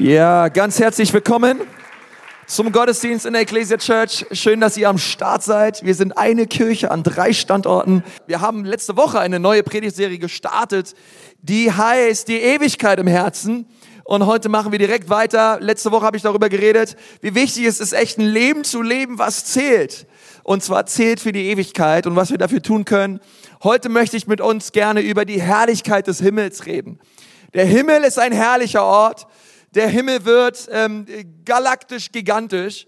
Ja, ganz herzlich willkommen zum Gottesdienst in der Ecclesia Church. Schön, dass ihr am Start seid. Wir sind eine Kirche an drei Standorten. Wir haben letzte Woche eine neue Predigtserie gestartet, die heißt Die Ewigkeit im Herzen. Und heute machen wir direkt weiter. Letzte Woche habe ich darüber geredet, wie wichtig es ist, echt ein Leben zu leben, was zählt. Und zwar zählt für die Ewigkeit und was wir dafür tun können. Heute möchte ich mit uns gerne über die Herrlichkeit des Himmels reden. Der Himmel ist ein herrlicher Ort. Der Himmel wird ähm, galaktisch gigantisch.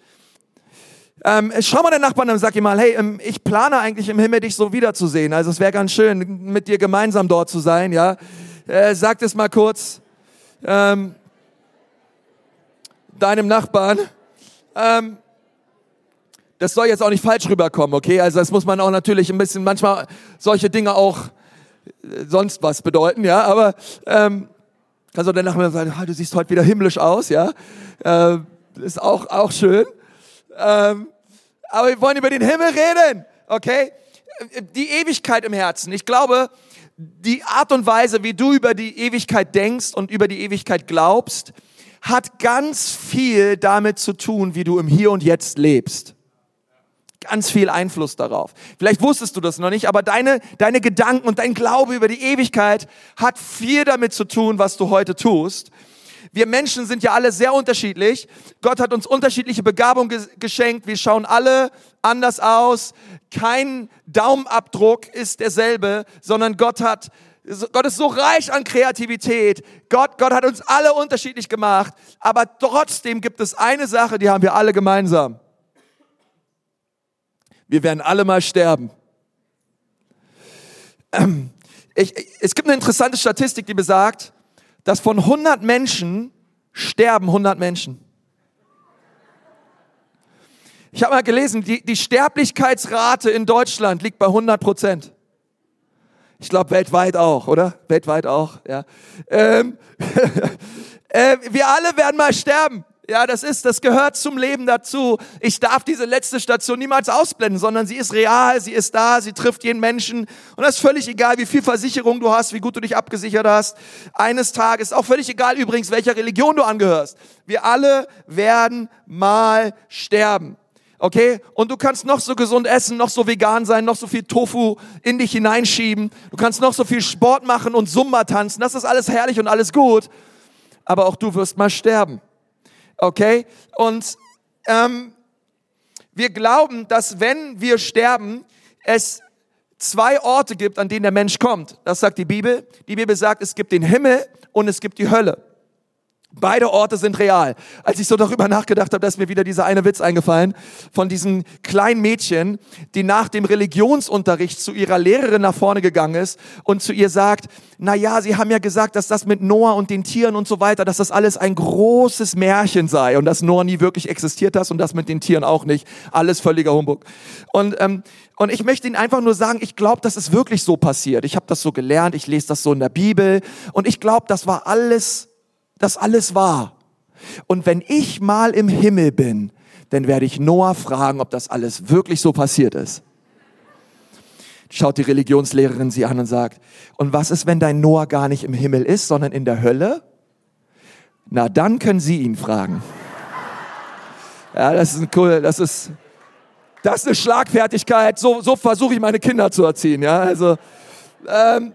Ähm, schau mal den Nachbarn und sag ihm mal, hey, ähm, ich plane eigentlich im Himmel dich so wiederzusehen. Also es wäre ganz schön, mit dir gemeinsam dort zu sein, ja. Äh, sag das mal kurz ähm, deinem Nachbarn. Ähm, das soll jetzt auch nicht falsch rüberkommen, okay? Also das muss man auch natürlich ein bisschen, manchmal solche Dinge auch äh, sonst was bedeuten, ja. Aber ähm, also der Nachbar sagen, du siehst heute wieder himmlisch aus, ja. Äh, ist auch, auch schön. Ähm, aber wir wollen über den Himmel reden, okay? Die Ewigkeit im Herzen. Ich glaube, die Art und Weise, wie du über die Ewigkeit denkst und über die Ewigkeit glaubst, hat ganz viel damit zu tun, wie du im Hier und Jetzt lebst ganz viel Einfluss darauf. Vielleicht wusstest du das noch nicht, aber deine, deine Gedanken und dein Glaube über die Ewigkeit hat viel damit zu tun, was du heute tust. Wir Menschen sind ja alle sehr unterschiedlich. Gott hat uns unterschiedliche Begabungen geschenkt. Wir schauen alle anders aus. Kein Daumenabdruck ist derselbe, sondern Gott hat Gott ist so reich an Kreativität. Gott, Gott hat uns alle unterschiedlich gemacht. Aber trotzdem gibt es eine Sache, die haben wir alle gemeinsam. Wir werden alle mal sterben. Ähm, ich, es gibt eine interessante Statistik, die besagt, dass von 100 Menschen sterben 100 Menschen. Ich habe mal gelesen, die, die Sterblichkeitsrate in Deutschland liegt bei 100 Prozent. Ich glaube weltweit auch, oder? Weltweit auch, ja. Ähm, äh, wir alle werden mal sterben. Ja, das ist, das gehört zum Leben dazu. Ich darf diese letzte Station niemals ausblenden, sondern sie ist real, sie ist da, sie trifft jeden Menschen. Und das ist völlig egal, wie viel Versicherung du hast, wie gut du dich abgesichert hast. Eines Tages, auch völlig egal übrigens, welcher Religion du angehörst. Wir alle werden mal sterben. Okay? Und du kannst noch so gesund essen, noch so vegan sein, noch so viel Tofu in dich hineinschieben. Du kannst noch so viel Sport machen und Zumba tanzen. Das ist alles herrlich und alles gut. Aber auch du wirst mal sterben. Okay? Und ähm, wir glauben, dass wenn wir sterben, es zwei Orte gibt, an denen der Mensch kommt. Das sagt die Bibel. Die Bibel sagt, es gibt den Himmel und es gibt die Hölle. Beide Orte sind real. Als ich so darüber nachgedacht habe, ist mir wieder dieser eine Witz eingefallen von diesem kleinen Mädchen, die nach dem Religionsunterricht zu ihrer Lehrerin nach vorne gegangen ist und zu ihr sagt, na ja, sie haben ja gesagt, dass das mit Noah und den Tieren und so weiter, dass das alles ein großes Märchen sei und dass Noah nie wirklich existiert hat und das mit den Tieren auch nicht. Alles völliger Humbug. Und, ähm, und ich möchte Ihnen einfach nur sagen, ich glaube, das ist wirklich so passiert. Ich habe das so gelernt, ich lese das so in der Bibel und ich glaube, das war alles das alles wahr. Und wenn ich mal im Himmel bin, dann werde ich Noah fragen, ob das alles wirklich so passiert ist. Schaut die Religionslehrerin sie an und sagt, und was ist, wenn dein Noah gar nicht im Himmel ist, sondern in der Hölle? Na, dann können Sie ihn fragen. Ja, das ist ein cool, das ist, das ist eine Schlagfertigkeit. So, so versuche ich meine Kinder zu erziehen. Ja, also, ähm,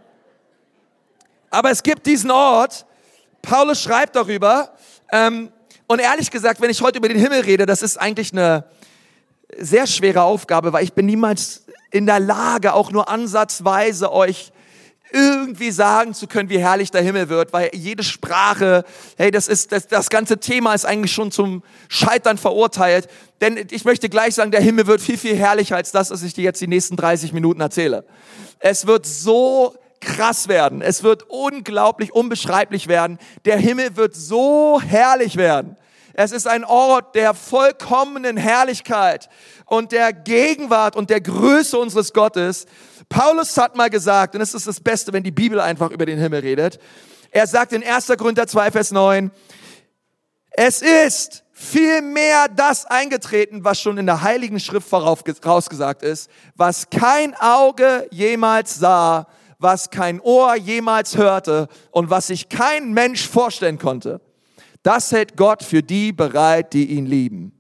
aber es gibt diesen Ort, Paulus schreibt darüber. Ähm, und ehrlich gesagt, wenn ich heute über den Himmel rede, das ist eigentlich eine sehr schwere Aufgabe, weil ich bin niemals in der Lage, auch nur ansatzweise euch irgendwie sagen zu können, wie herrlich der Himmel wird, weil jede Sprache, hey, das ist, das, das ganze Thema ist eigentlich schon zum Scheitern verurteilt. Denn ich möchte gleich sagen, der Himmel wird viel, viel herrlicher als das, was ich dir jetzt die nächsten 30 Minuten erzähle. Es wird so krass werden. Es wird unglaublich, unbeschreiblich werden. Der Himmel wird so herrlich werden. Es ist ein Ort der vollkommenen Herrlichkeit und der Gegenwart und der Größe unseres Gottes. Paulus hat mal gesagt, und es ist das Beste, wenn die Bibel einfach über den Himmel redet. Er sagt in 1. Korinther 2, Vers 9, es ist vielmehr das eingetreten, was schon in der Heiligen Schrift vorausgesagt ist, was kein Auge jemals sah, was kein Ohr jemals hörte und was sich kein Mensch vorstellen konnte. Das hält Gott für die bereit, die ihn lieben.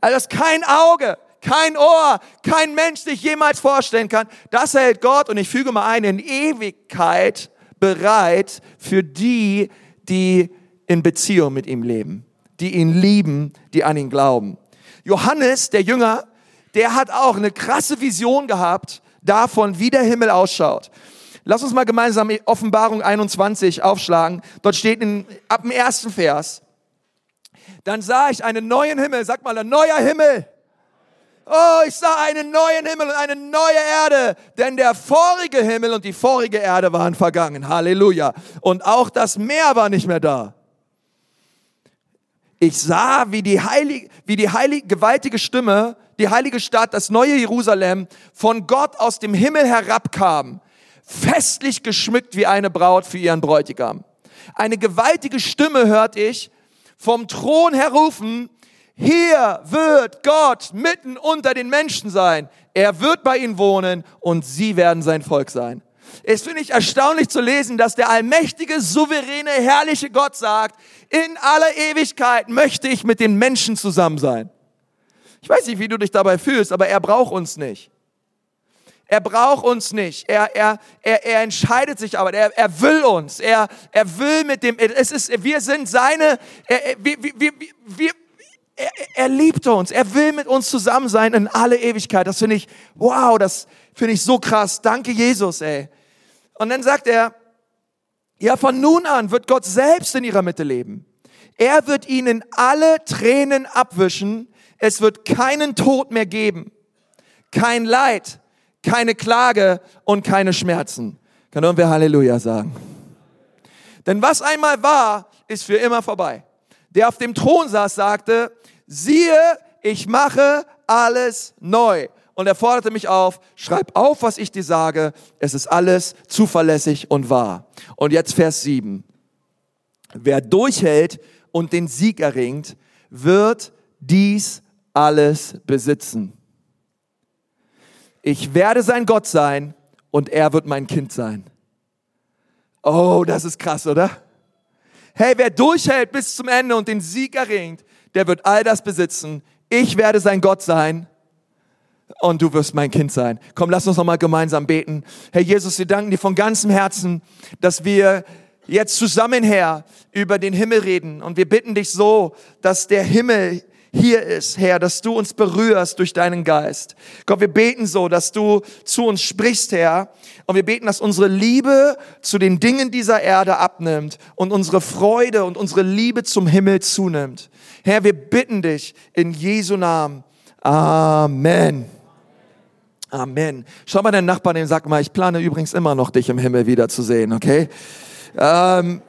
Also das kein Auge, kein Ohr, kein Mensch sich jemals vorstellen kann. Das hält Gott, und ich füge mal ein, in Ewigkeit bereit für die, die in Beziehung mit ihm leben, die ihn lieben, die an ihn glauben. Johannes, der Jünger, der hat auch eine krasse Vision gehabt davon, wie der Himmel ausschaut. Lass uns mal gemeinsam Offenbarung 21 aufschlagen. Dort steht in, ab dem ersten Vers, dann sah ich einen neuen Himmel, sag mal, ein neuer Himmel. Oh, ich sah einen neuen Himmel und eine neue Erde, denn der vorige Himmel und die vorige Erde waren vergangen. Halleluja. Und auch das Meer war nicht mehr da. Ich sah, wie die heilige, wie die heilige, gewaltige Stimme, die heilige Stadt, das neue Jerusalem, von Gott aus dem Himmel herabkam, festlich geschmückt wie eine Braut für ihren Bräutigam. Eine gewaltige Stimme hörte ich vom Thron herrufen, hier wird Gott mitten unter den Menschen sein. Er wird bei ihnen wohnen und sie werden sein Volk sein. Es finde ich erstaunlich zu lesen, dass der allmächtige, souveräne, herrliche Gott sagt, in aller Ewigkeit möchte ich mit den Menschen zusammen sein. Ich weiß nicht, wie du dich dabei fühlst, aber er braucht uns nicht. Er braucht uns nicht. Er, er, er, er entscheidet sich aber. Er, er will uns. Er, er will mit dem, es ist, wir sind seine, er, wir, wir, wir, er, er liebt uns. Er will mit uns zusammen sein in alle Ewigkeit. Das finde ich, wow, das finde ich so krass. Danke, Jesus, ey. Und dann sagt er, ja, von nun an wird Gott selbst in ihrer Mitte leben. Er wird ihnen alle Tränen abwischen. Es wird keinen Tod mehr geben. Kein Leid, keine Klage und keine Schmerzen. Kann irgendwer Halleluja sagen? Denn was einmal war, ist für immer vorbei. Der auf dem Thron saß, sagte, siehe, ich mache alles neu und er forderte mich auf, schreib auf, was ich dir sage, es ist alles zuverlässig und wahr. Und jetzt Vers 7. Wer durchhält und den Sieg erringt, wird dies alles besitzen. Ich werde sein Gott sein und er wird mein Kind sein. Oh, das ist krass, oder? Hey, wer durchhält bis zum Ende und den Sieg erringt, der wird all das besitzen. Ich werde sein Gott sein und du wirst mein Kind sein. Komm, lass uns nochmal gemeinsam beten. Herr Jesus, wir danken dir von ganzem Herzen, dass wir jetzt zusammen, Herr, über den Himmel reden. Und wir bitten dich so, dass der Himmel hier ist, Herr, dass du uns berührst durch deinen Geist. Gott, wir beten so, dass du zu uns sprichst, Herr. Und wir beten, dass unsere Liebe zu den Dingen dieser Erde abnimmt und unsere Freude und unsere Liebe zum Himmel zunimmt. Herr, wir bitten dich in Jesu Namen. Amen. Amen. Schau mal deinen Nachbarn und sag mal, ich plane übrigens immer noch, dich im Himmel wiederzusehen, okay? Ähm,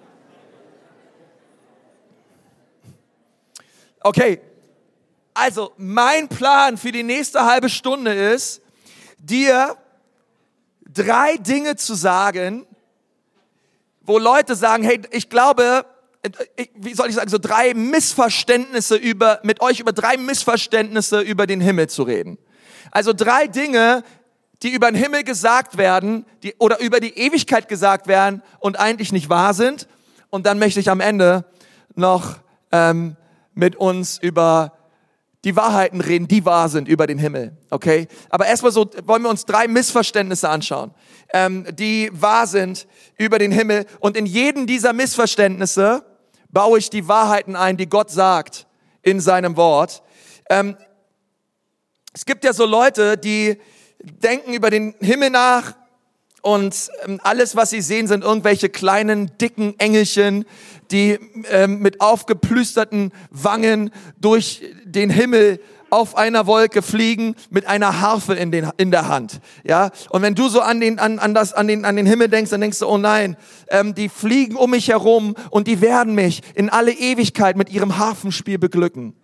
okay, also mein Plan für die nächste halbe Stunde ist, dir drei Dinge zu sagen, wo Leute sagen, hey, ich glaube, wie soll ich sagen, so drei Missverständnisse über, mit euch über drei Missverständnisse über den Himmel zu reden. Also drei Dinge, die über den Himmel gesagt werden, die, oder über die Ewigkeit gesagt werden und eigentlich nicht wahr sind. Und dann möchte ich am Ende noch ähm, mit uns über die Wahrheiten reden, die wahr sind über den Himmel. Okay? Aber erstmal so wollen wir uns drei Missverständnisse anschauen, ähm, die wahr sind über den Himmel. Und in jedem dieser Missverständnisse baue ich die Wahrheiten ein, die Gott sagt in seinem Wort. Ähm, es gibt ja so Leute, die denken über den Himmel nach und ähm, alles, was sie sehen, sind irgendwelche kleinen, dicken Engelchen, die ähm, mit aufgeplüsterten Wangen durch den Himmel auf einer Wolke fliegen mit einer Harfe in, den, in der Hand. Ja, und wenn du so an den, an, an, das, an, den, an den Himmel denkst, dann denkst du, oh nein, ähm, die fliegen um mich herum und die werden mich in alle Ewigkeit mit ihrem Harfenspiel beglücken.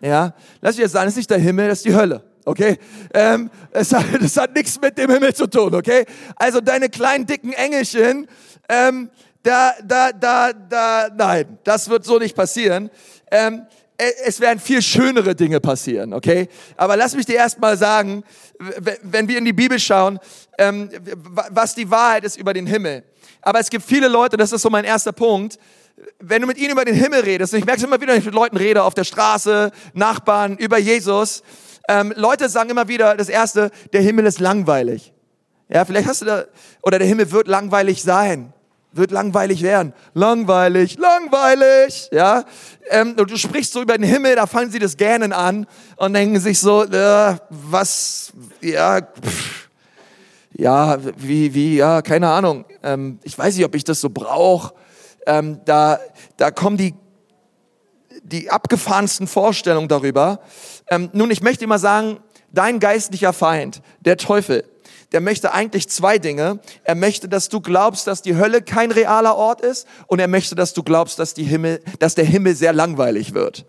Ja, lass mich jetzt sagen, das ist nicht der Himmel, das ist die Hölle. Okay, ähm, es hat, das hat nichts mit dem Himmel zu tun. Okay, also deine kleinen dicken Engelchen, ähm, da, da, da, da, nein, das wird so nicht passieren. Ähm, es werden viel schönere Dinge passieren, okay? Aber lass mich dir erstmal sagen, wenn wir in die Bibel schauen, ähm, was die Wahrheit ist über den Himmel. Aber es gibt viele Leute, das ist so mein erster Punkt, wenn du mit ihnen über den Himmel redest, und ich merke es immer wieder, wenn ich mit Leuten rede, auf der Straße, Nachbarn, über Jesus, ähm, Leute sagen immer wieder das Erste, der Himmel ist langweilig. Ja, vielleicht hast du da, oder der Himmel wird langweilig sein wird langweilig werden. Langweilig, langweilig, ja. Ähm, und du sprichst so über den Himmel, da fangen sie das Gähnen an und denken sich so, äh, was, ja, pff, ja, wie, wie, ja, keine Ahnung. Ähm, ich weiß nicht, ob ich das so brauche. Ähm, da, da kommen die, die abgefahrensten Vorstellungen darüber. Ähm, nun, ich möchte immer sagen, dein geistlicher Feind, der Teufel, der möchte eigentlich zwei Dinge. Er möchte, dass du glaubst, dass die Hölle kein realer Ort ist und er möchte, dass du glaubst, dass, die Himmel, dass der Himmel sehr langweilig wird.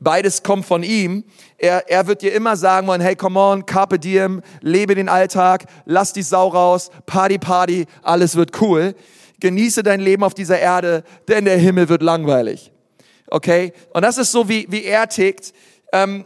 Beides kommt von ihm. Er, er wird dir immer sagen wollen, hey, come on, carpe diem, lebe den Alltag, lass die Sau raus, Party, Party, alles wird cool. Genieße dein Leben auf dieser Erde, denn der Himmel wird langweilig. Okay? Und das ist so, wie, wie er tickt. Ähm,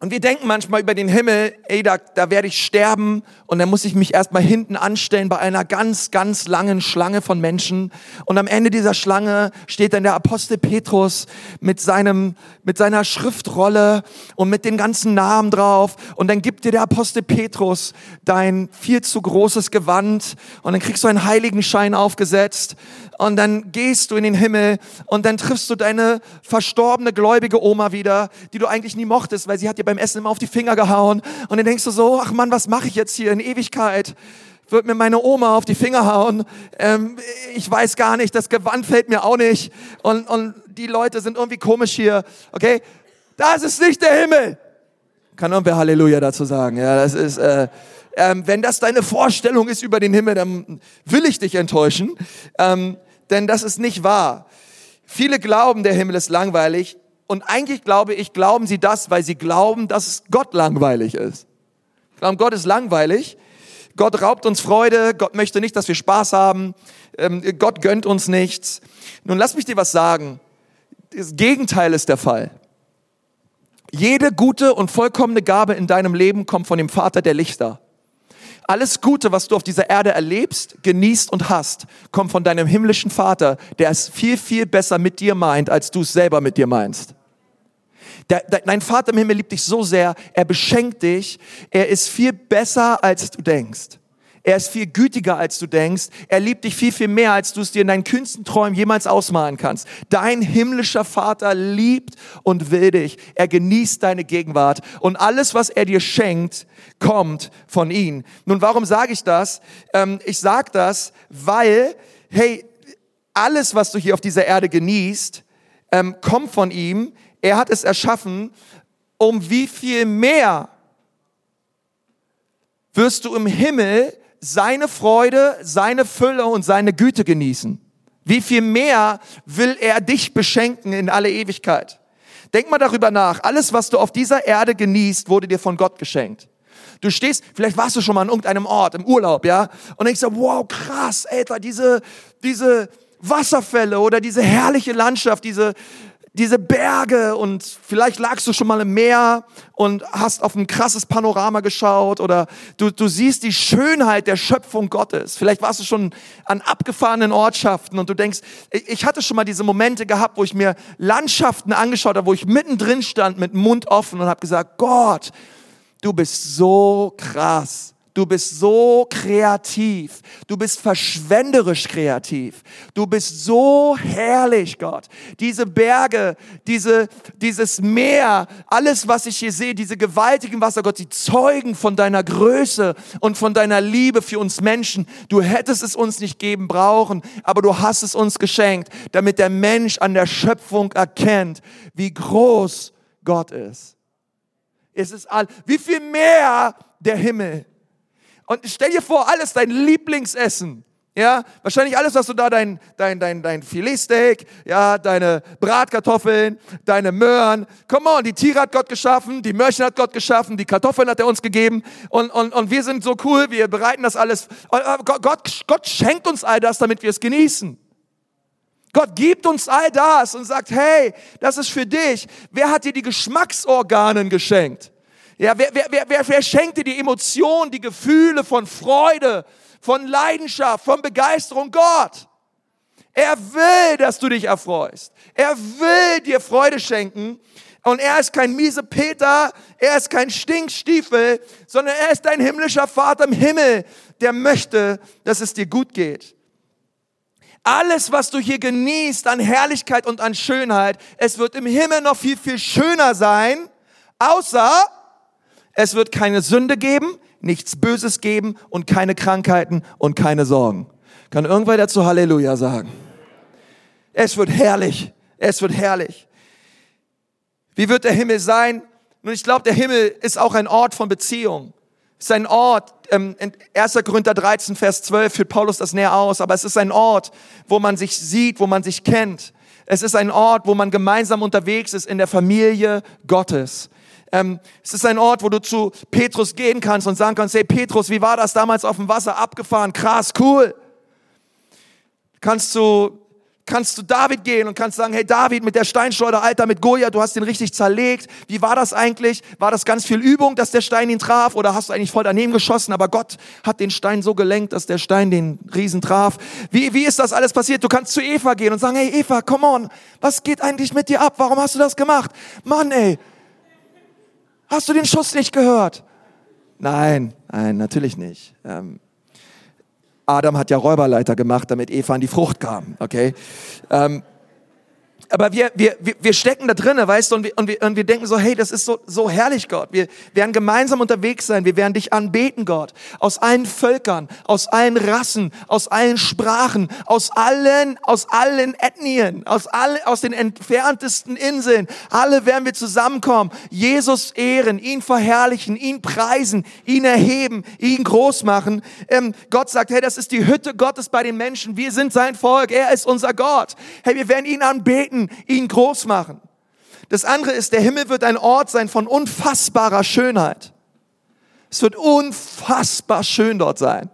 und wir denken manchmal über den Himmel, ey, da, da werde ich sterben und dann muss ich mich erstmal hinten anstellen bei einer ganz, ganz langen Schlange von Menschen. Und am Ende dieser Schlange steht dann der Apostel Petrus mit seinem, mit seiner Schriftrolle und mit den ganzen Namen drauf. Und dann gibt dir der Apostel Petrus dein viel zu großes Gewand und dann kriegst du einen Heiligenschein aufgesetzt und dann gehst du in den Himmel und dann triffst du deine verstorbene gläubige Oma wieder, die du eigentlich nie mochtest, weil sie hat dir beim Essen immer auf die Finger gehauen. Und dann denkst du so, ach Mann, was mache ich jetzt hier in Ewigkeit? Wird mir meine Oma auf die Finger hauen? Ähm, ich weiß gar nicht, das Gewand fällt mir auch nicht. Und, und die Leute sind irgendwie komisch hier. Okay, das ist nicht der Himmel. Kann irgendwer Halleluja dazu sagen? Ja, das ist... Äh, ähm, wenn das deine Vorstellung ist über den Himmel, dann will ich dich enttäuschen. Ähm, denn das ist nicht wahr. Viele glauben, der Himmel ist langweilig und eigentlich glaube ich, glauben sie das, weil sie glauben, dass Gott langweilig ist. Glauben, Gott ist langweilig. Gott raubt uns Freude. Gott möchte nicht, dass wir Spaß haben. Ähm, Gott gönnt uns nichts. Nun lass mich dir was sagen. Das Gegenteil ist der Fall. Jede gute und vollkommene Gabe in deinem Leben kommt von dem Vater der Lichter. Alles Gute, was du auf dieser Erde erlebst, genießt und hast, kommt von deinem himmlischen Vater, der es viel, viel besser mit dir meint, als du es selber mit dir meinst. Der, der, dein Vater im Himmel liebt dich so sehr, er beschenkt dich, er ist viel besser, als du denkst. Er ist viel gütiger, als du denkst. Er liebt dich viel, viel mehr, als du es dir in deinen kühnsten Träumen jemals ausmalen kannst. Dein himmlischer Vater liebt und will dich. Er genießt deine Gegenwart. Und alles, was er dir schenkt, kommt von ihm. Nun, warum sage ich das? Ähm, ich sage das, weil, hey, alles, was du hier auf dieser Erde genießt, ähm, kommt von ihm. Er hat es erschaffen, um wie viel mehr wirst du im Himmel seine Freude, seine Fülle und seine Güte genießen. Wie viel mehr will er dich beschenken in alle Ewigkeit? Denk mal darüber nach. Alles, was du auf dieser Erde genießt, wurde dir von Gott geschenkt. Du stehst, vielleicht warst du schon mal an irgendeinem Ort im Urlaub, ja, und denkst dir, wow, krass, Alter, diese, diese Wasserfälle oder diese herrliche Landschaft, diese, diese Berge und vielleicht lagst du schon mal im Meer und hast auf ein krasses Panorama geschaut oder du, du siehst die Schönheit der Schöpfung Gottes. Vielleicht warst du schon an abgefahrenen Ortschaften und du denkst, ich hatte schon mal diese Momente gehabt, wo ich mir Landschaften angeschaut habe, wo ich mittendrin stand mit Mund offen und habe gesagt, Gott, du bist so krass. Du bist so kreativ. Du bist verschwenderisch kreativ. Du bist so herrlich, Gott. Diese Berge, diese, dieses Meer, alles, was ich hier sehe, diese gewaltigen Wasser, Gott, die zeugen von deiner Größe und von deiner Liebe für uns Menschen. Du hättest es uns nicht geben brauchen, aber du hast es uns geschenkt, damit der Mensch an der Schöpfung erkennt, wie groß Gott ist. Es ist all, wie viel mehr der Himmel. Und stell dir vor, alles dein Lieblingsessen. Ja, wahrscheinlich alles, was du da, dein, dein, dein, dein Filetsteak, ja, deine Bratkartoffeln, deine Möhren. Come on, die Tiere hat Gott geschaffen, die Möhrchen hat Gott geschaffen, die Kartoffeln hat er uns gegeben und, und, und wir sind so cool, wir bereiten das alles. Gott, Gott schenkt uns all das, damit wir es genießen. Gott gibt uns all das und sagt, hey, das ist für dich. Wer hat dir die Geschmacksorganen geschenkt? Ja, wer, wer, wer, wer schenkt dir die Emotionen, die Gefühle von Freude, von Leidenschaft, von Begeisterung? Gott. Er will, dass du dich erfreust. Er will dir Freude schenken. Und er ist kein miese Peter, er ist kein Stinkstiefel, sondern er ist dein himmlischer Vater im Himmel, der möchte, dass es dir gut geht. Alles, was du hier genießt an Herrlichkeit und an Schönheit, es wird im Himmel noch viel, viel schöner sein, außer es wird keine Sünde geben, nichts Böses geben und keine Krankheiten und keine Sorgen. Kann irgendwer dazu Halleluja sagen? Es wird herrlich. Es wird herrlich. Wie wird der Himmel sein? Nun, ich glaube, der Himmel ist auch ein Ort von Beziehung. Es ist ein Ort, ähm, in 1. Korinther 13, Vers 12 führt Paulus das näher aus, aber es ist ein Ort, wo man sich sieht, wo man sich kennt. Es ist ein Ort, wo man gemeinsam unterwegs ist in der Familie Gottes. Ähm, es ist ein Ort, wo du zu Petrus gehen kannst und sagen kannst, hey Petrus, wie war das damals auf dem Wasser abgefahren? Krass, cool. Kannst du kannst du David gehen und kannst sagen, hey David, mit der Steinschleuder, Alter, mit Goya, du hast den richtig zerlegt. Wie war das eigentlich? War das ganz viel Übung, dass der Stein ihn traf? Oder hast du eigentlich voll daneben geschossen, aber Gott hat den Stein so gelenkt, dass der Stein den Riesen traf? Wie, wie ist das alles passiert? Du kannst zu Eva gehen und sagen, hey Eva, come on, was geht eigentlich mit dir ab? Warum hast du das gemacht? Mann, ey, hast du den Schuss nicht gehört? Nein, nein, natürlich nicht. Ähm, Adam hat ja Räuberleiter gemacht, damit Eva an die Frucht kam, okay? Ähm, aber wir, wir, wir stecken da drinnen, weißt du, und wir, und, wir, und wir denken so, hey, das ist so, so herrlich, Gott. Wir werden gemeinsam unterwegs sein, wir werden dich anbeten, Gott. Aus allen Völkern, aus allen Rassen, aus allen Sprachen, aus allen, aus allen Ethnien, aus, alle, aus den entferntesten Inseln. Alle werden wir zusammenkommen, Jesus ehren, ihn verherrlichen, ihn preisen, ihn erheben, ihn groß machen. Ähm, Gott sagt, hey, das ist die Hütte Gottes bei den Menschen. Wir sind sein Volk, er ist unser Gott. Hey, wir werden ihn anbeten Frieden ihn groß machen. Das andere ist, der Himmel wird ein Ort sein von unfassbarer Schönheit. Es wird unfassbar schön dort sein,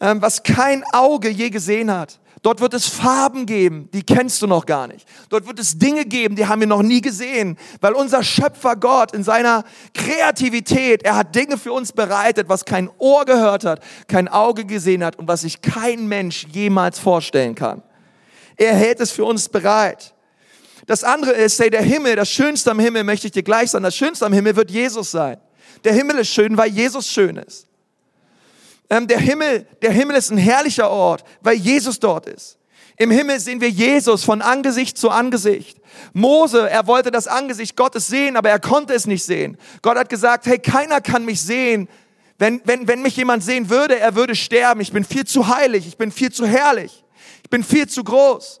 ähm, was kein Auge je gesehen hat. Dort wird es Farben geben, die kennst du noch gar nicht. Dort wird es Dinge geben, die haben wir noch nie gesehen, weil unser Schöpfer Gott in seiner Kreativität, er hat Dinge für uns bereitet, was kein Ohr gehört hat, kein Auge gesehen hat und was sich kein Mensch jemals vorstellen kann. Er hält es für uns bereit. Das andere ist, hey, der Himmel, das Schönste am Himmel möchte ich dir gleich sagen, das Schönste am Himmel wird Jesus sein. Der Himmel ist schön, weil Jesus schön ist. Ähm, der Himmel, der Himmel ist ein herrlicher Ort, weil Jesus dort ist. Im Himmel sehen wir Jesus von Angesicht zu Angesicht. Mose, er wollte das Angesicht Gottes sehen, aber er konnte es nicht sehen. Gott hat gesagt, hey, keiner kann mich sehen. Wenn, wenn, wenn mich jemand sehen würde, er würde sterben. Ich bin viel zu heilig, ich bin viel zu herrlich. Ich bin viel zu groß.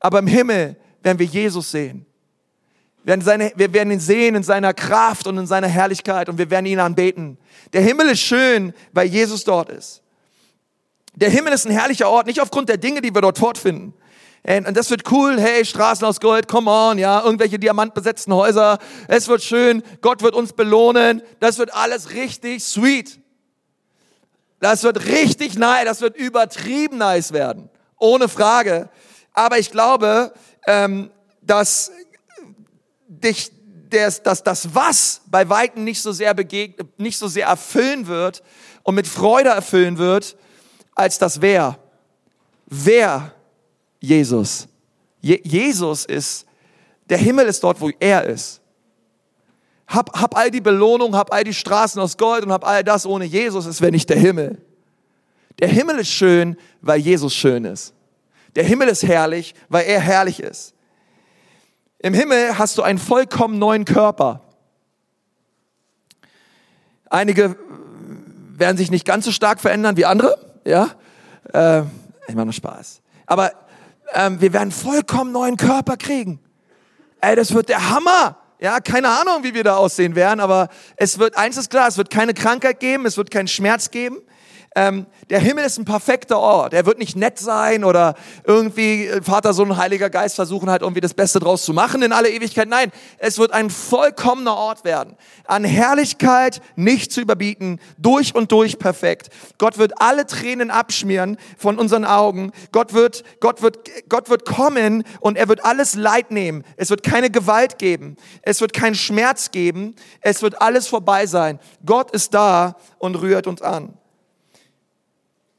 Aber im Himmel werden wir Jesus sehen. Wir werden, seine, wir werden ihn sehen in seiner Kraft und in seiner Herrlichkeit und wir werden ihn anbeten. Der Himmel ist schön, weil Jesus dort ist. Der Himmel ist ein herrlicher Ort, nicht aufgrund der Dinge, die wir dort fortfinden. Und das wird cool, hey, Straßen aus Gold, come on, ja, irgendwelche diamantbesetzten Häuser. Es wird schön, Gott wird uns belohnen. Das wird alles richtig sweet. Das wird richtig nice, das wird übertrieben nice werden ohne Frage. Aber ich glaube, ähm, dass dich das, das, das Was bei Weitem nicht so sehr begegnet, nicht so sehr erfüllen wird und mit Freude erfüllen wird, als das Wer. Wer Jesus. Je, Jesus ist, der Himmel ist dort, wo er ist. Hab, hab all die Belohnung, hab all die Straßen aus Gold und hab all das ohne Jesus, es wäre nicht der Himmel. Der Himmel ist schön, weil Jesus schön ist. Der Himmel ist herrlich, weil er herrlich ist. Im Himmel hast du einen vollkommen neuen Körper. Einige werden sich nicht ganz so stark verändern wie andere, ja. Äh, ich mache nur Spaß. Aber ähm, wir werden vollkommen neuen Körper kriegen. Ey, das wird der Hammer. Ja, keine Ahnung, wie wir da aussehen werden, aber es wird, eins ist klar, es wird keine Krankheit geben, es wird keinen Schmerz geben, ähm, der Himmel ist ein perfekter Ort. Er wird nicht nett sein oder irgendwie äh, Vater, Sohn Heiliger Geist versuchen halt irgendwie das Beste draus zu machen in alle Ewigkeit. Nein, es wird ein vollkommener Ort werden. An Herrlichkeit nicht zu überbieten, durch und durch perfekt. Gott wird alle Tränen abschmieren von unseren Augen. Gott wird, Gott wird, Gott wird kommen und er wird alles Leid nehmen. Es wird keine Gewalt geben. Es wird keinen Schmerz geben. Es wird alles vorbei sein. Gott ist da und rührt uns an.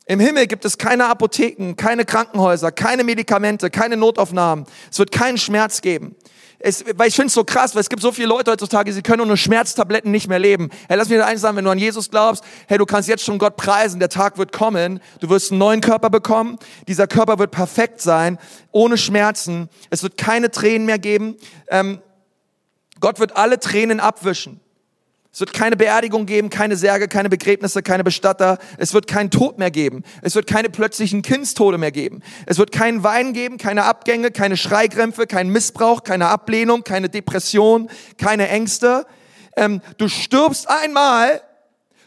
Im Himmel gibt es keine Apotheken, keine Krankenhäuser, keine Medikamente, keine Notaufnahmen. Es wird keinen Schmerz geben. Es, weil ich finde es so krass, weil es gibt so viele Leute heutzutage, sie können ohne Schmerztabletten nicht mehr leben. Hey, lass mir eins sagen, wenn du an Jesus glaubst, hey, du kannst jetzt schon Gott preisen, der Tag wird kommen, du wirst einen neuen Körper bekommen, dieser Körper wird perfekt sein, ohne Schmerzen, es wird keine Tränen mehr geben, ähm, Gott wird alle Tränen abwischen. Es wird keine Beerdigung geben, keine Särge, keine Begräbnisse, keine Bestatter. Es wird keinen Tod mehr geben. Es wird keine plötzlichen Kindstode mehr geben. Es wird keinen Wein geben, keine Abgänge, keine Schreikrämpfe, kein Missbrauch, keine Ablehnung, keine Depression, keine Ängste. Ähm, du stirbst einmal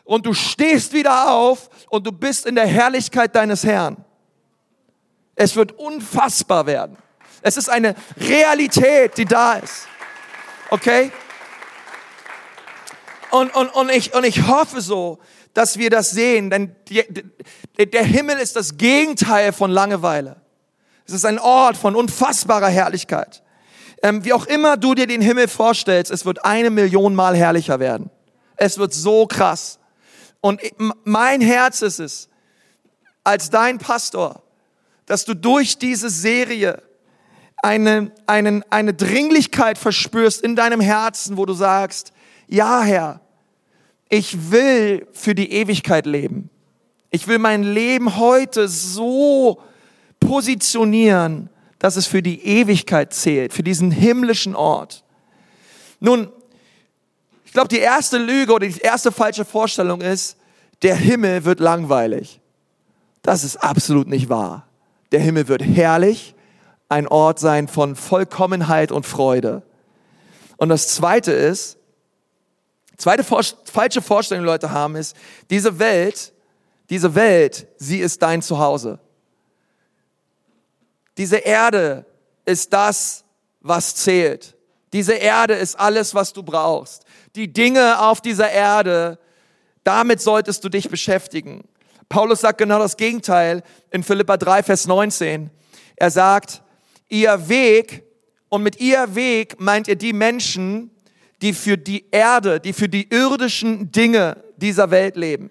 und du stehst wieder auf und du bist in der Herrlichkeit deines Herrn. Es wird unfassbar werden. Es ist eine Realität, die da ist. Okay? Und, und, und, ich, und ich hoffe so, dass wir das sehen, denn die, der Himmel ist das Gegenteil von Langeweile. Es ist ein Ort von unfassbarer Herrlichkeit. Ähm, wie auch immer du dir den Himmel vorstellst, es wird eine Million Mal herrlicher werden. Es wird so krass. Und mein Herz ist es, als dein Pastor, dass du durch diese Serie eine, eine, eine Dringlichkeit verspürst in deinem Herzen, wo du sagst, ja Herr, ich will für die Ewigkeit leben. Ich will mein Leben heute so positionieren, dass es für die Ewigkeit zählt, für diesen himmlischen Ort. Nun, ich glaube, die erste Lüge oder die erste falsche Vorstellung ist, der Himmel wird langweilig. Das ist absolut nicht wahr. Der Himmel wird herrlich, ein Ort sein von Vollkommenheit und Freude. Und das Zweite ist, Zweite falsche Vorstellung, die Leute haben, ist, diese Welt, diese Welt, sie ist dein Zuhause. Diese Erde ist das, was zählt. Diese Erde ist alles, was du brauchst. Die Dinge auf dieser Erde, damit solltest du dich beschäftigen. Paulus sagt genau das Gegenteil in Philippa 3, Vers 19. Er sagt, ihr Weg, und mit ihr Weg meint ihr die Menschen, die für die Erde, die für die irdischen Dinge dieser Welt leben.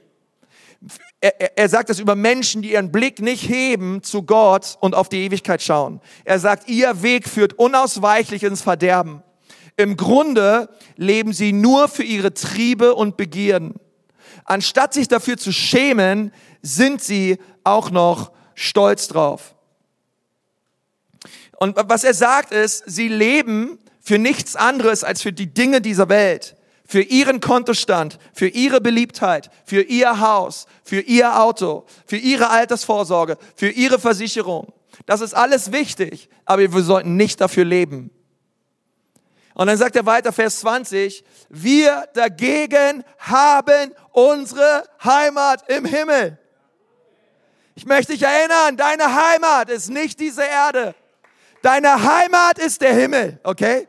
Er, er, sagt es über Menschen, die ihren Blick nicht heben zu Gott und auf die Ewigkeit schauen. Er sagt, ihr Weg führt unausweichlich ins Verderben. Im Grunde leben sie nur für ihre Triebe und Begierden. Anstatt sich dafür zu schämen, sind sie auch noch stolz drauf. Und was er sagt ist, sie leben für nichts anderes als für die Dinge dieser Welt, für ihren Kontostand, für ihre Beliebtheit, für ihr Haus, für ihr Auto, für ihre Altersvorsorge, für ihre Versicherung. Das ist alles wichtig, aber wir sollten nicht dafür leben. Und dann sagt er weiter, Vers 20, wir dagegen haben unsere Heimat im Himmel. Ich möchte dich erinnern, deine Heimat ist nicht diese Erde. Deine Heimat ist der Himmel, okay?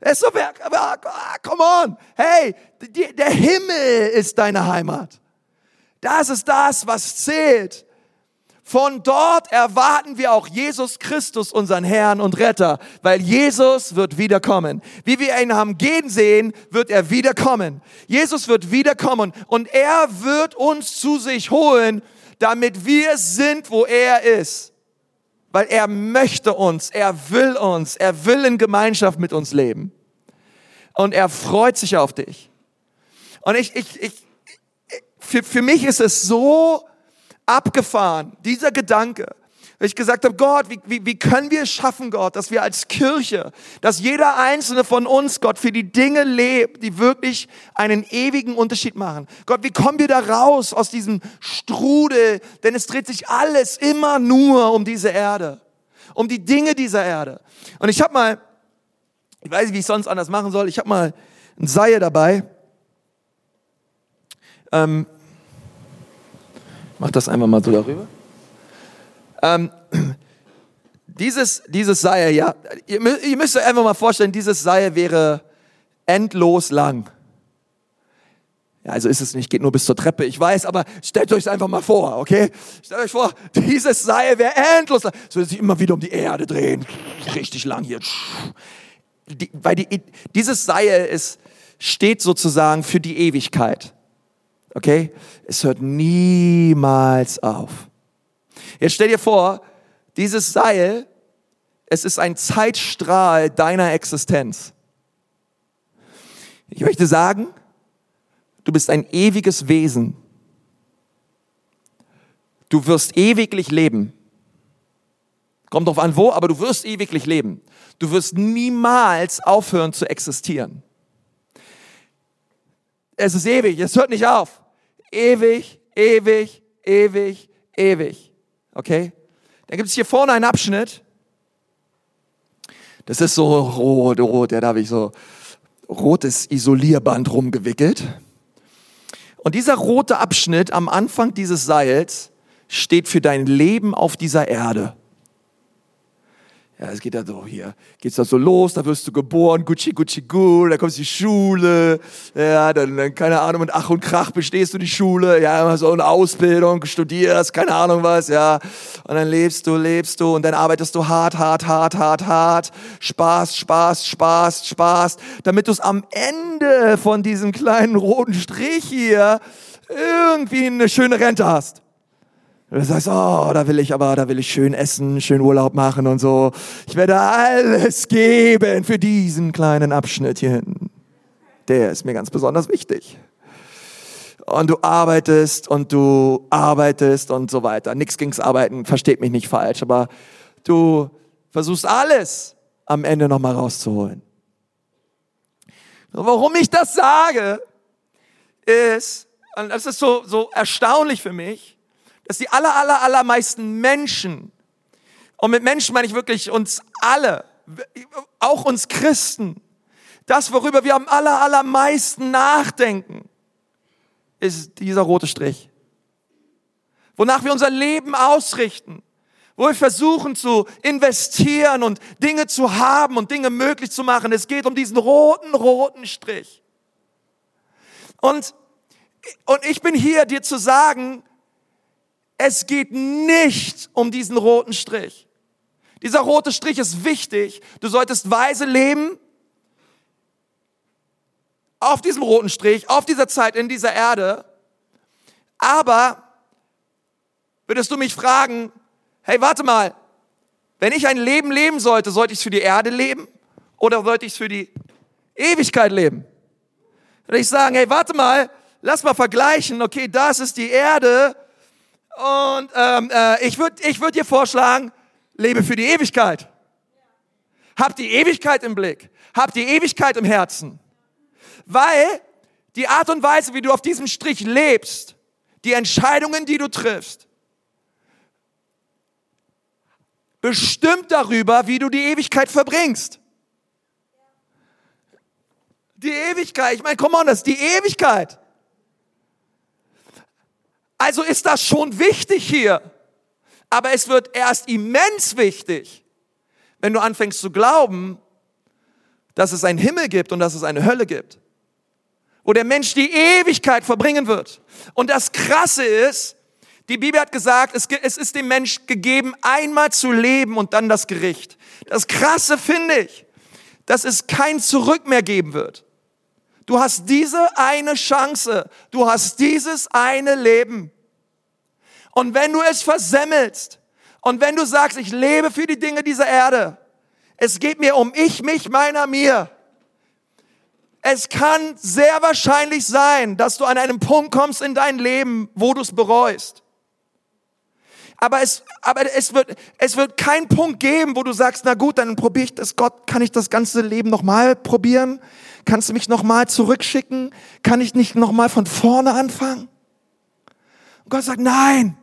Das ist so, come on, hey, der Himmel ist deine Heimat. Das ist das, was zählt. Von dort erwarten wir auch Jesus Christus, unseren Herrn und Retter, weil Jesus wird wiederkommen. Wie wir ihn haben gehen sehen, wird er wiederkommen. Jesus wird wiederkommen und er wird uns zu sich holen, damit wir sind, wo er ist weil er möchte uns, er will uns, er will in Gemeinschaft mit uns leben. Und er freut sich auf dich. Und ich, ich, ich, für, für mich ist es so abgefahren, dieser Gedanke, ich gesagt habe, Gott, wie, wie, wie können wir es schaffen, Gott, dass wir als Kirche, dass jeder einzelne von uns, Gott, für die Dinge lebt, die wirklich einen ewigen Unterschied machen. Gott, wie kommen wir da raus aus diesem Strudel? Denn es dreht sich alles immer nur um diese Erde, um die Dinge dieser Erde. Und ich habe mal, ich weiß nicht, wie ich sonst anders machen soll, ich habe mal ein Seil dabei. Ähm, mach das einfach mal so darüber. Ähm, dieses, dieses Seil, ja, ihr, ihr müsst euch einfach mal vorstellen, dieses Seil wäre endlos lang. Ja, also ist es nicht, geht nur bis zur Treppe, ich weiß, aber stellt euch es einfach mal vor, okay? Stellt euch vor, dieses Seil wäre endlos lang. So sich immer wieder um die Erde drehen. Richtig lang hier. Die, weil die, dieses Seil ist, steht sozusagen für die Ewigkeit. Okay? Es hört niemals auf. Jetzt stell dir vor, dieses Seil, es ist ein Zeitstrahl deiner Existenz. Ich möchte sagen, du bist ein ewiges Wesen. Du wirst ewiglich leben. Kommt drauf an, wo, aber du wirst ewiglich leben. Du wirst niemals aufhören zu existieren. Es ist ewig, es hört nicht auf. Ewig, ewig, ewig, ewig. Okay? Dann gibt es hier vorne einen Abschnitt. Das ist so rot, rot, ja, da habe ich so rotes Isolierband rumgewickelt. Und dieser rote Abschnitt am Anfang dieses Seils steht für dein Leben auf dieser Erde. Ja, es geht ja so hier, geht's da so los, da wirst du geboren, Gucci, Gucci, Gu, da kommst du in die Schule, ja, dann, dann, keine Ahnung, mit Ach und Krach bestehst du die Schule, ja, so eine Ausbildung, studierst, keine Ahnung was, ja, und dann lebst du, lebst du und dann arbeitest du hart, hart, hart, hart, hart, Spaß, Spaß, Spaß, Spaß, damit du es am Ende von diesem kleinen roten Strich hier irgendwie eine schöne Rente hast. Du sagst, oh, da will ich aber, da will ich schön essen, schön Urlaub machen und so. Ich werde alles geben für diesen kleinen Abschnitt hier hinten. Der ist mir ganz besonders wichtig. Und du arbeitest und du arbeitest und so weiter. Nix ging's arbeiten, versteht mich nicht falsch, aber du versuchst alles am Ende nochmal rauszuholen. Warum ich das sage, ist, und das ist so, so erstaunlich für mich, dass die aller, aller, allermeisten Menschen, und mit Menschen meine ich wirklich uns alle, auch uns Christen, das, worüber wir am aller, allermeisten nachdenken, ist dieser rote Strich. Wonach wir unser Leben ausrichten, wo wir versuchen zu investieren und Dinge zu haben und Dinge möglich zu machen. Es geht um diesen roten, roten Strich. Und, und ich bin hier, dir zu sagen, es geht nicht um diesen roten Strich. Dieser rote Strich ist wichtig. Du solltest weise leben auf diesem roten Strich, auf dieser Zeit, in dieser Erde. Aber würdest du mich fragen, hey, warte mal, wenn ich ein Leben leben sollte, sollte ich es für die Erde leben oder sollte ich es für die Ewigkeit leben? Würde ich sagen, hey, warte mal, lass mal vergleichen, okay, das ist die Erde und ähm, äh, ich würde ich würd dir vorschlagen, lebe für die Ewigkeit. Hab die Ewigkeit im Blick. Hab die Ewigkeit im Herzen. Weil die Art und Weise, wie du auf diesem Strich lebst, die Entscheidungen, die du triffst, bestimmt darüber, wie du die Ewigkeit verbringst. Die Ewigkeit, ich meine, come on, das ist die Ewigkeit. Also ist das schon wichtig hier. Aber es wird erst immens wichtig, wenn du anfängst zu glauben, dass es einen Himmel gibt und dass es eine Hölle gibt. Wo der Mensch die Ewigkeit verbringen wird. Und das Krasse ist, die Bibel hat gesagt, es, ist dem Mensch gegeben, einmal zu leben und dann das Gericht. Das Krasse finde ich, dass es kein Zurück mehr geben wird. Du hast diese eine Chance. Du hast dieses eine Leben. Und wenn du es versemmelst und wenn du sagst, ich lebe für die Dinge dieser Erde, es geht mir um ich, mich, meiner, mir. Es kann sehr wahrscheinlich sein, dass du an einem Punkt kommst in dein Leben, wo du es bereust. Aber es, aber es wird, es wird keinen Punkt geben, wo du sagst, na gut, dann probiere ich das, Gott, kann ich das ganze Leben nochmal probieren? Kannst du mich nochmal zurückschicken? Kann ich nicht nochmal von vorne anfangen? Und Gott sagt, nein,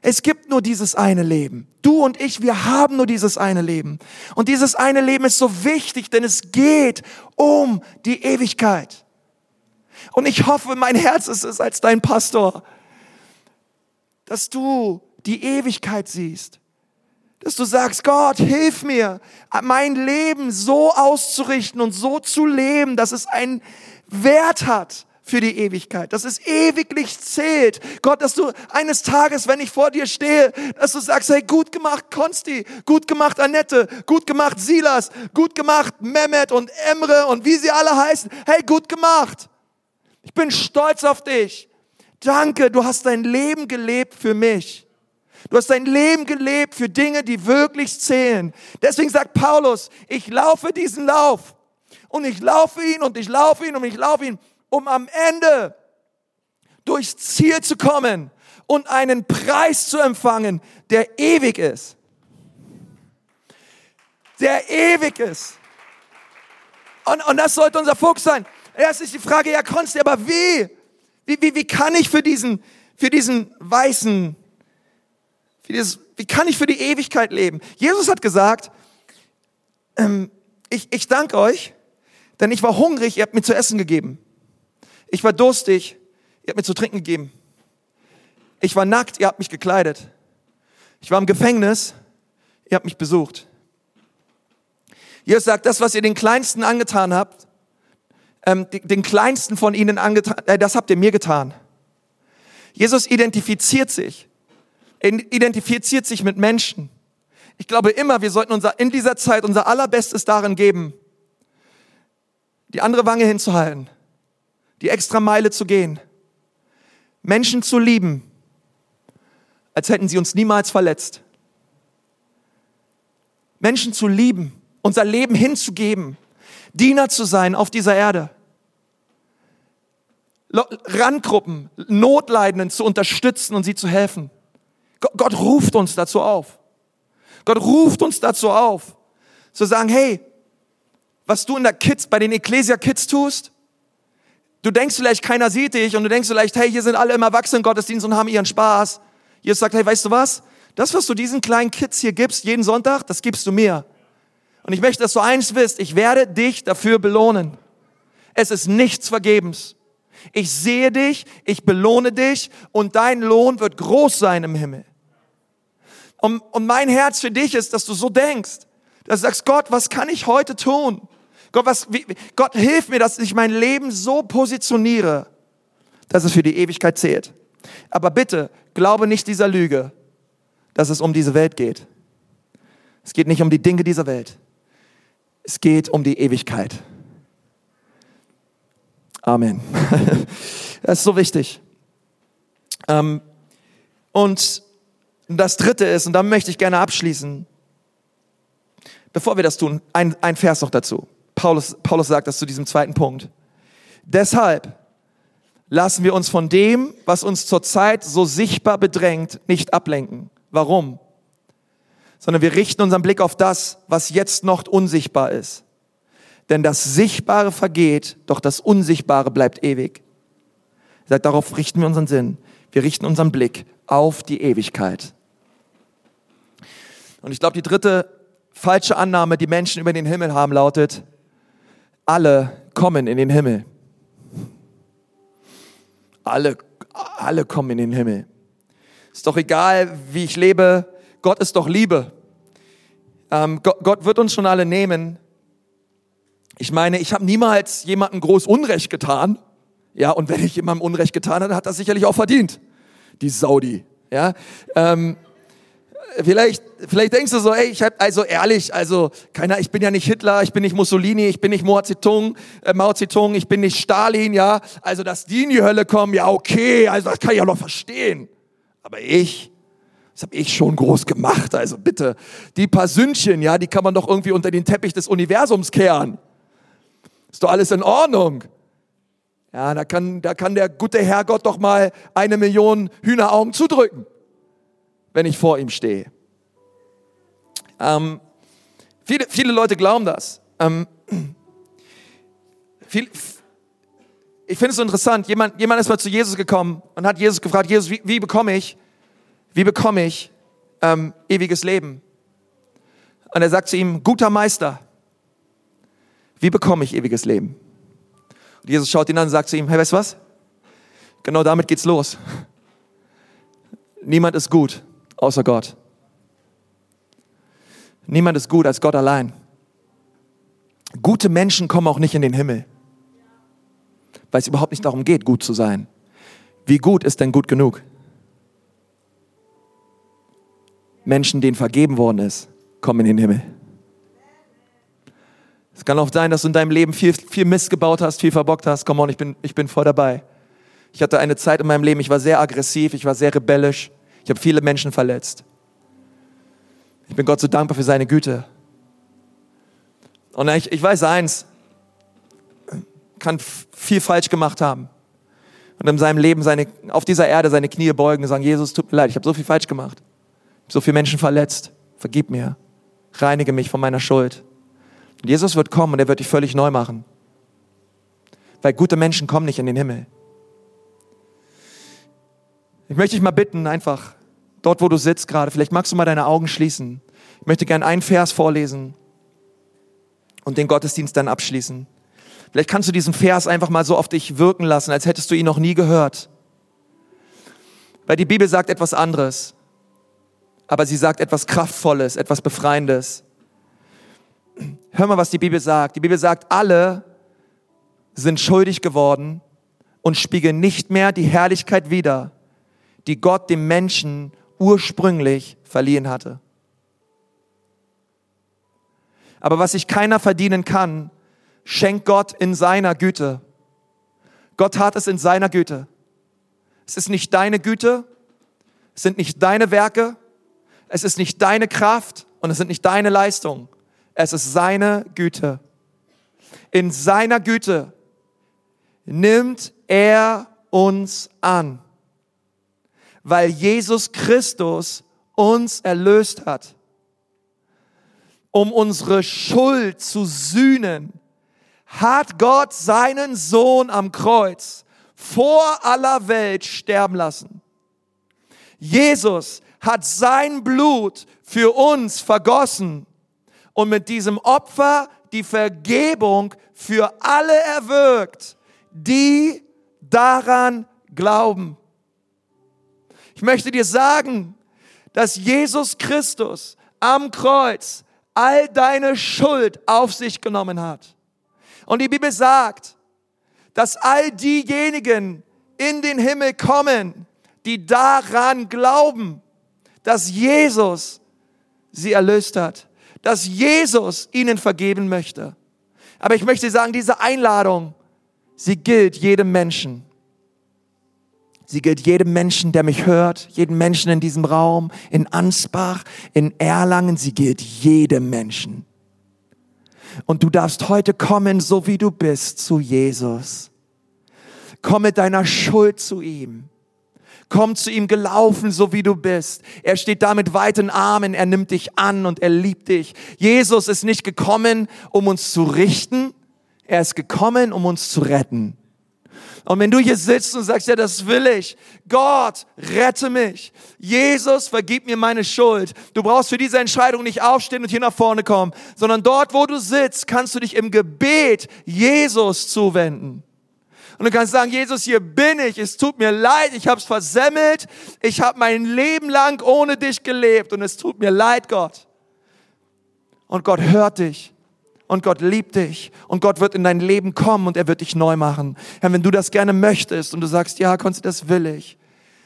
es gibt nur dieses eine Leben. Du und ich, wir haben nur dieses eine Leben. Und dieses eine Leben ist so wichtig, denn es geht um die Ewigkeit. Und ich hoffe, mein Herz ist es als dein Pastor, dass du die Ewigkeit siehst dass du sagst, Gott, hilf mir, mein Leben so auszurichten und so zu leben, dass es einen Wert hat für die Ewigkeit, dass es ewiglich zählt. Gott, dass du eines Tages, wenn ich vor dir stehe, dass du sagst, hey, gut gemacht Konsti, gut gemacht Annette, gut gemacht Silas, gut gemacht Mehmet und Emre und wie sie alle heißen. Hey, gut gemacht. Ich bin stolz auf dich. Danke, du hast dein Leben gelebt für mich. Du hast dein Leben gelebt für Dinge, die wirklich zählen. Deswegen sagt Paulus, ich laufe diesen Lauf. Und ich laufe ihn und ich laufe ihn und ich laufe ihn, um am Ende durchs Ziel zu kommen und einen Preis zu empfangen, der ewig ist. Der ewig ist. Und, und das sollte unser Fokus sein. Erst ist die Frage, ja, Konsti, aber wie? Wie, wie, wie kann ich für diesen, für diesen weißen, wie kann ich für die Ewigkeit leben? Jesus hat gesagt, ähm, ich, ich danke euch, denn ich war hungrig, ihr habt mir zu essen gegeben. Ich war durstig, ihr habt mir zu trinken gegeben. Ich war nackt, ihr habt mich gekleidet. Ich war im Gefängnis, ihr habt mich besucht. Jesus sagt, das, was ihr den Kleinsten angetan habt, ähm, den Kleinsten von ihnen angetan, äh, das habt ihr mir getan. Jesus identifiziert sich, identifiziert sich mit Menschen. Ich glaube immer, wir sollten unser, in dieser Zeit unser allerbestes darin geben, die andere Wange hinzuhalten, die extra Meile zu gehen, Menschen zu lieben, als hätten sie uns niemals verletzt. Menschen zu lieben, unser Leben hinzugeben, Diener zu sein auf dieser Erde. Randgruppen, Notleidenden zu unterstützen und sie zu helfen. Gott ruft uns dazu auf. Gott ruft uns dazu auf, zu sagen, hey, was du in der Kids, bei den Ecclesia Kids tust, du denkst vielleicht, keiner sieht dich und du denkst vielleicht, hey, hier sind alle im Erwachsenengottesdienst und haben ihren Spaß. Jesus sagt, hey, weißt du was? Das, was du diesen kleinen Kids hier gibst, jeden Sonntag, das gibst du mir. Und ich möchte, dass du eins wisst, ich werde dich dafür belohnen. Es ist nichts vergebens. Ich sehe dich, ich belohne dich und dein Lohn wird groß sein im Himmel. Und, und mein Herz für dich ist, dass du so denkst, dass du sagst, Gott, was kann ich heute tun? Gott, was, wie, Gott, hilf mir, dass ich mein Leben so positioniere, dass es für die Ewigkeit zählt. Aber bitte, glaube nicht dieser Lüge, dass es um diese Welt geht. Es geht nicht um die Dinge dieser Welt. Es geht um die Ewigkeit. Amen. Das ist so wichtig. Ähm, und das Dritte ist, und da möchte ich gerne abschließen, bevor wir das tun, ein, ein Vers noch dazu. Paulus, Paulus sagt das zu diesem zweiten Punkt. Deshalb lassen wir uns von dem, was uns zurzeit so sichtbar bedrängt, nicht ablenken. Warum? sondern wir richten unseren Blick auf das, was jetzt noch unsichtbar ist. Denn das Sichtbare vergeht, doch das Unsichtbare bleibt ewig. sagt, darauf richten wir unseren Sinn. Wir richten unseren Blick auf die Ewigkeit. Und ich glaube, die dritte falsche Annahme, die Menschen über den Himmel haben, lautet, alle kommen in den Himmel. Alle, alle kommen in den Himmel. Ist doch egal, wie ich lebe, Gott ist doch Liebe. Ähm, Gott, Gott wird uns schon alle nehmen. Ich meine, ich habe niemals jemandem groß Unrecht getan. Ja, und wenn ich jemandem Unrecht getan habe, hat das sicherlich auch verdient. Die Saudi. Ja, ähm, vielleicht, vielleicht denkst du so, ey, ich habe also ehrlich, also keiner, ich bin ja nicht Hitler, ich bin nicht Mussolini, ich bin nicht Mao Zedong, äh, Mao Zedong, ich bin nicht Stalin, ja. Also, dass die in die Hölle kommen, ja okay, also das kann ich ja noch verstehen. Aber ich, das habe ich schon groß gemacht. Also bitte, die paar Sündchen, ja, die kann man doch irgendwie unter den Teppich des Universums kehren. Ist doch alles in Ordnung. Ja, da kann, da kann der gute Herrgott doch mal eine Million Hühneraugen zudrücken, wenn ich vor ihm stehe. Ähm, viele, viele Leute glauben das. Ähm, viel, ich finde es so interessant. Jemand, jemand ist mal zu Jesus gekommen und hat Jesus gefragt, Jesus, wie, wie bekomme ich wie bekomme ich ähm, ewiges Leben? Und er sagt zu ihm, guter Meister, wie bekomme ich ewiges Leben? Und Jesus schaut ihn an und sagt zu ihm, hey, weißt du was? Genau damit geht's los. Niemand ist gut, außer Gott. Niemand ist gut als Gott allein. Gute Menschen kommen auch nicht in den Himmel, weil es überhaupt nicht darum geht, gut zu sein. Wie gut ist denn gut genug? Menschen, denen vergeben worden ist, kommen in den Himmel. Es kann auch sein, dass du in deinem Leben viel, viel Mist gebaut hast, viel verbockt hast. Come on, ich bin, ich bin voll dabei. Ich hatte eine Zeit in meinem Leben, ich war sehr aggressiv, ich war sehr rebellisch, Ich habe viele Menschen verletzt. Ich bin Gott so dankbar für seine Güte. Und ich, ich weiß eins, kann viel falsch gemacht haben und in seinem Leben seine, auf dieser Erde seine Knie beugen und sagen, Jesus, tut mir leid, ich habe so viel falsch gemacht, so viele Menschen verletzt, vergib mir, reinige mich von meiner Schuld. Und Jesus wird kommen und er wird dich völlig neu machen. Weil gute Menschen kommen nicht in den Himmel. Ich möchte dich mal bitten, einfach dort, wo du sitzt gerade, vielleicht magst du mal deine Augen schließen. Ich möchte gerne einen Vers vorlesen und den Gottesdienst dann abschließen. Vielleicht kannst du diesen Vers einfach mal so auf dich wirken lassen, als hättest du ihn noch nie gehört. Weil die Bibel sagt etwas anderes, aber sie sagt etwas Kraftvolles, etwas Befreiendes. Hör mal, was die Bibel sagt. Die Bibel sagt, alle sind schuldig geworden und spiegeln nicht mehr die Herrlichkeit wider, die Gott dem Menschen ursprünglich verliehen hatte. Aber was sich keiner verdienen kann, schenkt Gott in seiner Güte. Gott hat es in seiner Güte. Es ist nicht deine Güte, es sind nicht deine Werke, es ist nicht deine Kraft und es sind nicht deine Leistungen. Es ist seine Güte. In seiner Güte nimmt er uns an, weil Jesus Christus uns erlöst hat, um unsere Schuld zu sühnen hat Gott seinen Sohn am Kreuz vor aller Welt sterben lassen. Jesus hat sein Blut für uns vergossen und mit diesem Opfer die Vergebung für alle erwirkt, die daran glauben. Ich möchte dir sagen, dass Jesus Christus am Kreuz all deine Schuld auf sich genommen hat. Und die Bibel sagt, dass all diejenigen in den Himmel kommen, die daran glauben, dass Jesus sie erlöst hat, dass Jesus ihnen vergeben möchte. Aber ich möchte sagen, diese Einladung, sie gilt jedem Menschen. Sie gilt jedem Menschen, der mich hört, jedem Menschen in diesem Raum, in Ansbach, in Erlangen, sie gilt jedem Menschen. Und du darfst heute kommen, so wie du bist, zu Jesus. Komm mit deiner Schuld zu ihm. Komm zu ihm gelaufen, so wie du bist. Er steht da mit weiten Armen, er nimmt dich an und er liebt dich. Jesus ist nicht gekommen, um uns zu richten, er ist gekommen, um uns zu retten. Und wenn du hier sitzt und sagst, ja, das will ich, Gott, rette mich. Jesus, vergib mir meine Schuld. Du brauchst für diese Entscheidung nicht aufstehen und hier nach vorne kommen, sondern dort, wo du sitzt, kannst du dich im Gebet Jesus zuwenden. Und du kannst sagen, Jesus, hier bin ich, es tut mir leid, ich habe es versemmelt, ich habe mein Leben lang ohne dich gelebt und es tut mir leid, Gott. Und Gott hört dich und Gott liebt dich und Gott wird in dein Leben kommen und er wird dich neu machen. Herr, wenn du das gerne möchtest und du sagst, ja, Konzi, das will ich.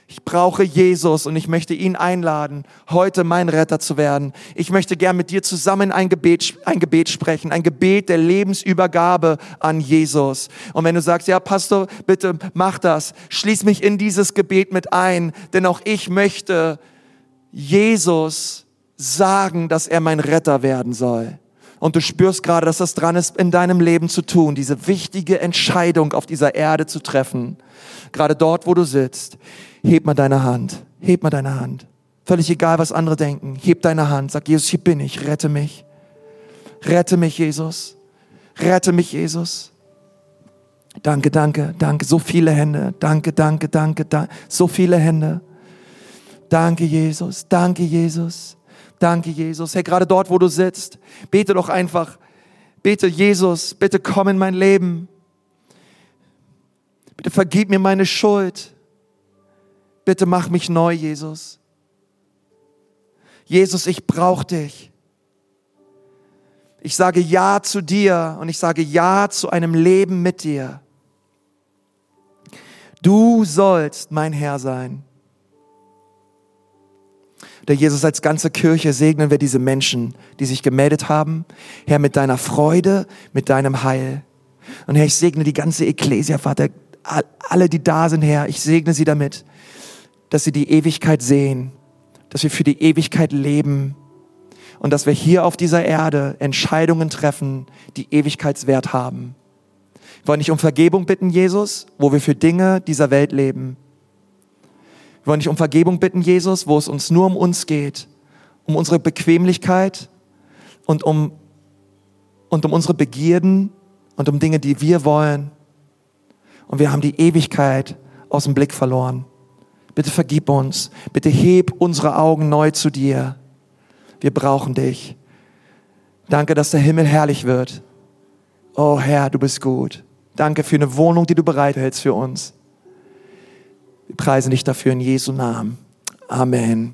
Ich brauche Jesus und ich möchte ihn einladen, heute mein Retter zu werden. Ich möchte gern mit dir zusammen ein Gebet, ein Gebet sprechen, ein Gebet der Lebensübergabe an Jesus. Und wenn du sagst, ja, Pastor, bitte mach das, schließ mich in dieses Gebet mit ein, denn auch ich möchte Jesus sagen, dass er mein Retter werden soll und du spürst gerade, dass das dran ist, in deinem Leben zu tun, diese wichtige Entscheidung auf dieser Erde zu treffen, gerade dort, wo du sitzt, heb mal deine Hand, heb mal deine Hand. Völlig egal, was andere denken, heb deine Hand, sag Jesus, hier bin ich, rette mich. Rette mich, Jesus. Rette mich, Jesus. Danke, danke, danke. So viele Hände. Danke, danke, danke, danke. So viele Hände. Danke, Jesus. Danke, Jesus. Danke, Jesus. Hey, gerade dort, wo du sitzt, bete doch einfach. Bete, Jesus, bitte komm in mein Leben. Bitte vergib mir meine Schuld. Bitte mach mich neu, Jesus. Jesus, ich brauche dich. Ich sage Ja zu dir und ich sage Ja zu einem Leben mit dir. Du sollst mein Herr sein. Der Jesus als ganze Kirche segnen wir diese Menschen, die sich gemeldet haben. Herr, mit deiner Freude, mit deinem Heil. Und Herr, ich segne die ganze Ekklesia, Vater, alle, die da sind, Herr, ich segne sie damit. dass sie die Ewigkeit sehen, dass wir für die Ewigkeit leben und dass wir hier auf dieser Erde Entscheidungen treffen, die Ewigkeitswert haben. Wir wollen dich um Vergebung bitten, Jesus, wo wir für Dinge dieser Welt leben. Wir wollen dich um Vergebung bitten, Jesus, wo es uns nur um uns geht, um unsere Bequemlichkeit und um, und um unsere Begierden und um Dinge, die wir wollen. Und wir haben die Ewigkeit aus dem Blick verloren. Bitte vergib uns. Bitte heb unsere Augen neu zu dir. Wir brauchen dich. Danke, dass der Himmel herrlich wird. Oh Herr, du bist gut. Danke für eine Wohnung, die du bereithältst für uns. Wir preisen dich dafür in Jesu Namen. Amen.